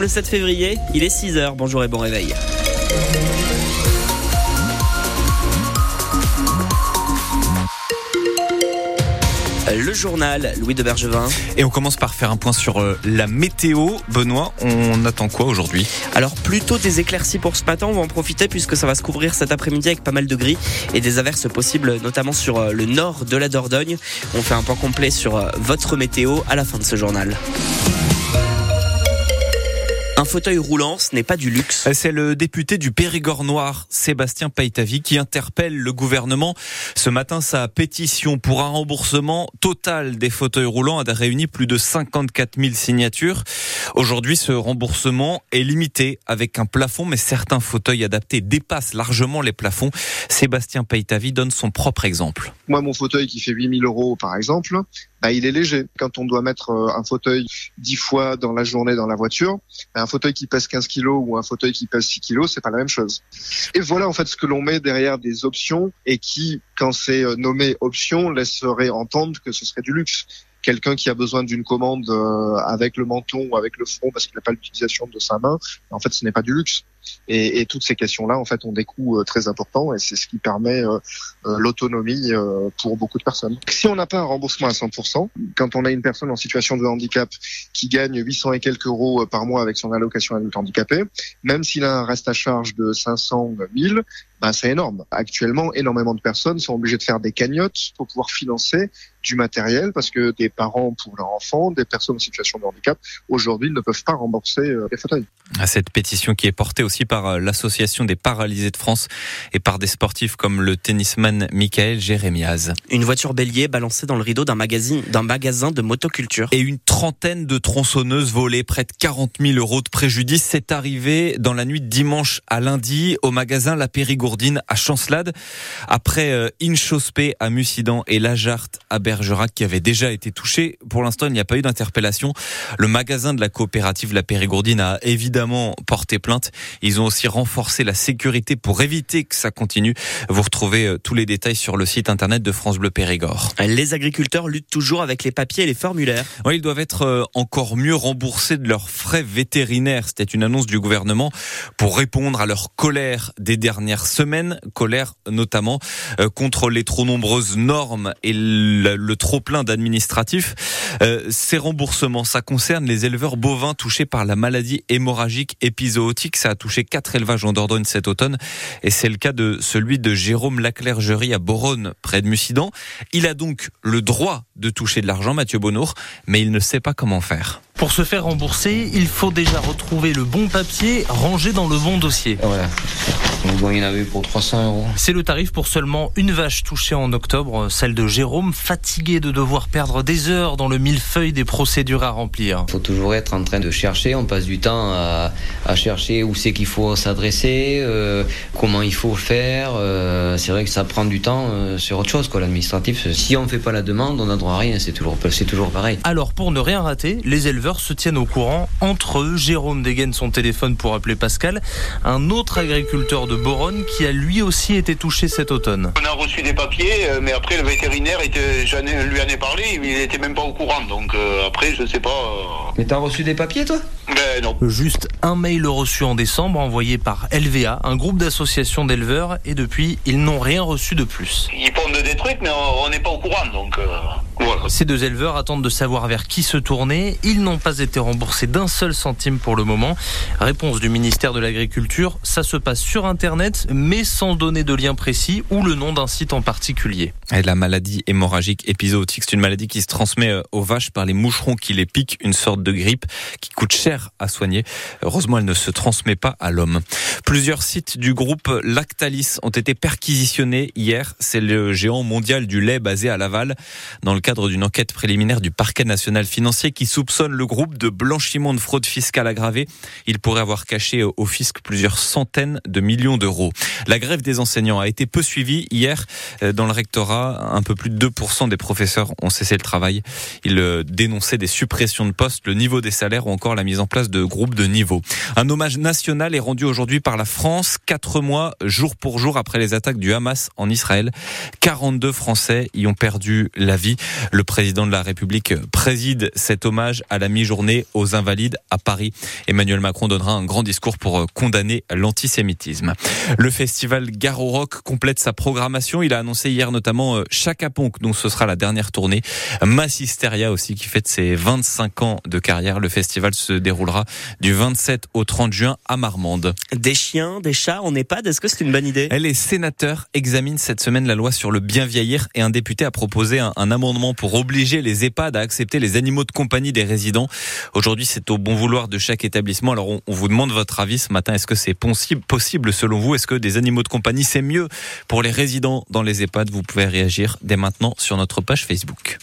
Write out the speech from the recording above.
Le 7 février, il est 6h. Bonjour et bon réveil. Le journal, Louis de Bergevin. Et on commence par faire un point sur euh, la météo. Benoît, on attend quoi aujourd'hui? Alors plutôt des éclaircies pour ce matin, on va en profiter puisque ça va se couvrir cet après-midi avec pas mal de gris et des averses possibles notamment sur euh, le nord de la Dordogne. On fait un point complet sur euh, votre météo à la fin de ce journal. Un fauteuil roulant, ce n'est pas du luxe. C'est le député du Périgord noir, Sébastien Paitavi, qui interpelle le gouvernement. Ce matin, sa pétition pour un remboursement total des fauteuils roulants a réuni plus de 54 000 signatures. Aujourd'hui, ce remboursement est limité avec un plafond, mais certains fauteuils adaptés dépassent largement les plafonds. Sébastien Paitavi donne son propre exemple. Moi, mon fauteuil qui fait 8 000 euros, par exemple, bah, il est léger. Quand on doit mettre euh, un fauteuil 10 fois dans la journée dans la voiture, bah, un fauteuil qui pèse 15 kilos ou un fauteuil qui pèse 6 kilos, c'est pas la même chose. Et voilà en fait ce que l'on met derrière des options et qui, quand c'est euh, nommé option, laisserait entendre que ce serait du luxe quelqu'un qui a besoin d'une commande euh, avec le menton ou avec le front parce qu'il n'a pas l'utilisation de sa main, en fait, ce n'est pas du luxe. Et, et, toutes ces questions-là, en fait, ont des coûts euh, très importants et c'est ce qui permet euh, l'autonomie pour beaucoup de personnes. Si on n'a pas un remboursement à 100%, quand on a une personne en situation de handicap qui gagne 800 et quelques euros par mois avec son allocation adulte handicapé, même s'il a un reste à charge de 500 1000, ben c'est énorme. Actuellement, énormément de personnes sont obligées de faire des cagnottes pour pouvoir financer du matériel parce que des parents pour leurs enfants, des personnes en situation de handicap, aujourd'hui ne peuvent pas rembourser euh, les fauteuils. À cette pétition qui est portée aussi par euh, l'Association des paralysés de France et par des sportifs comme le tennisman Michael Jérémiaz. Une voiture bélier balancée dans le rideau d'un magasin, d'un magasin de motoculture. Et une trentaine de tronçonneuses volées, près de 40 000 euros de préjudice. C'est arrivé dans la nuit de dimanche à lundi au magasin La Périgourdine à Chancelade. Après euh, Inchospé à Mussidan et Lajart à Bergerac qui avait déjà été touché. Pour l'instant, il n'y a pas eu d'interpellation. Le magasin de la coopérative La Périgourdine a évidemment porté plainte. Ils ont aussi renforcé la sécurité pour éviter que ça continue. Vous retrouvez euh, tous les détails sur le site internet de France Bleu Périgord. Les agriculteurs luttent toujours avec les papiers et les formulaires. Oui, ils doivent être euh, encore mieux remboursés de leurs frais vétérinaires. C'était une annonce du gouvernement pour répondre à leur colère des dernières semaines. Colère notamment euh, contre les trop nombreuses normes et le trop plein d'administratifs. Euh, ces remboursements, ça concerne les éleveurs bovins touchés par la maladie hémorragique épizootique. Ça a touché quatre élevages en Dordogne cet automne et c'est le cas de celui de Jérôme Laclergerie à Boronne, près de Mussidan. Il a donc le droit de toucher de l'argent, Mathieu Bonnour, mais il ne sait pas comment faire. Pour se faire rembourser, il faut déjà retrouver le bon papier rangé dans le bon dossier. Voilà. Bon, il y en avait pour 300 euros. C'est le tarif pour seulement une vache touchée en octobre, celle de Jérôme, fatigué de devoir perdre des heures dans le millefeuille des procédures à remplir. Il faut toujours être en train de chercher, on passe du temps à, à chercher où c'est qu'il faut s'adresser, euh, comment il faut faire. Euh, c'est vrai que ça prend du temps euh, sur autre chose, quoi, l'administratif. Si on ne fait pas la demande, on n'a droit à rien, c'est toujours, c'est toujours pareil. Alors, pour ne rien rater, les éleveurs se tiennent au courant. Entre eux, Jérôme dégaine son téléphone pour appeler Pascal, un autre agriculteur de Boronne qui a lui aussi été touché cet automne. On a reçu des papiers, euh, mais après le vétérinaire était, lui en ai parlé, il n'était même pas au courant. Donc euh, après, je sais pas. Euh. Mais t'as reçu des papiers, toi? Ben non. Juste un mail reçu en décembre, envoyé par LVA, un groupe d'associations d'éleveurs, et depuis, ils n'ont rien reçu de plus. Ils pondent des trucs, mais on n'est pas au courant, donc. Voilà. Ces deux éleveurs attendent de savoir vers qui se tourner. Ils n'ont pas été remboursés d'un seul centime pour le moment. Réponse du ministère de l'Agriculture, ça se passe sur Internet, mais sans donner de lien précis ou le nom d'un site en particulier. Et la maladie hémorragique épizootique, c'est une maladie qui se transmet euh, aux vaches par les moucherons qui les piquent, une sorte de grippe qui coûte cher à soigner. Heureusement, elle ne se transmet pas à l'homme. Plusieurs sites du groupe Lactalis ont été perquisitionnés hier. C'est le géant mondial du lait basé à Laval. Dans le cadre d'une enquête préliminaire du parquet national financier qui soupçonne le groupe de blanchiment de fraude fiscale aggravée. Il pourrait avoir caché au fisc plusieurs centaines de millions d'euros. La grève des enseignants a été peu suivie hier euh, dans le rectorat. Un peu plus de 2% des professeurs ont cessé le travail. Ils euh, dénonçaient des suppressions de postes, le niveau des salaires ou encore la mise en place de groupes de niveau. Un hommage national est rendu aujourd'hui par la France, quatre mois jour pour jour après les attaques du Hamas en Israël. 42 Français y ont perdu la vie. Président de la République préside cet hommage à la mi-journée aux invalides à Paris. Emmanuel Macron donnera un grand discours pour condamner l'antisémitisme. Le festival Garo Rock complète sa programmation. Il a annoncé hier notamment Chaka Ponk, dont ce sera la dernière tournée. Massisteria aussi qui fête ses 25 ans de carrière. Le festival se déroulera du 27 au 30 juin à Marmande. Des chiens, des chats en EHPAD, est-ce que c'est une bonne idée? Les sénateurs examinent cette semaine la loi sur le bien vieillir et un député a proposé un, amendement obliger les EHPAD à accepter les animaux de compagnie des résidents. Aujourd'hui, c'est au bon vouloir de chaque établissement. Alors, on, vous demande votre avis ce matin. Est-ce que c'est possible selon vous? Est-ce que des animaux de compagnie, c'est mieux pour les résidents dans les EHPAD? Vous pouvez réagir dès maintenant sur notre page Facebook.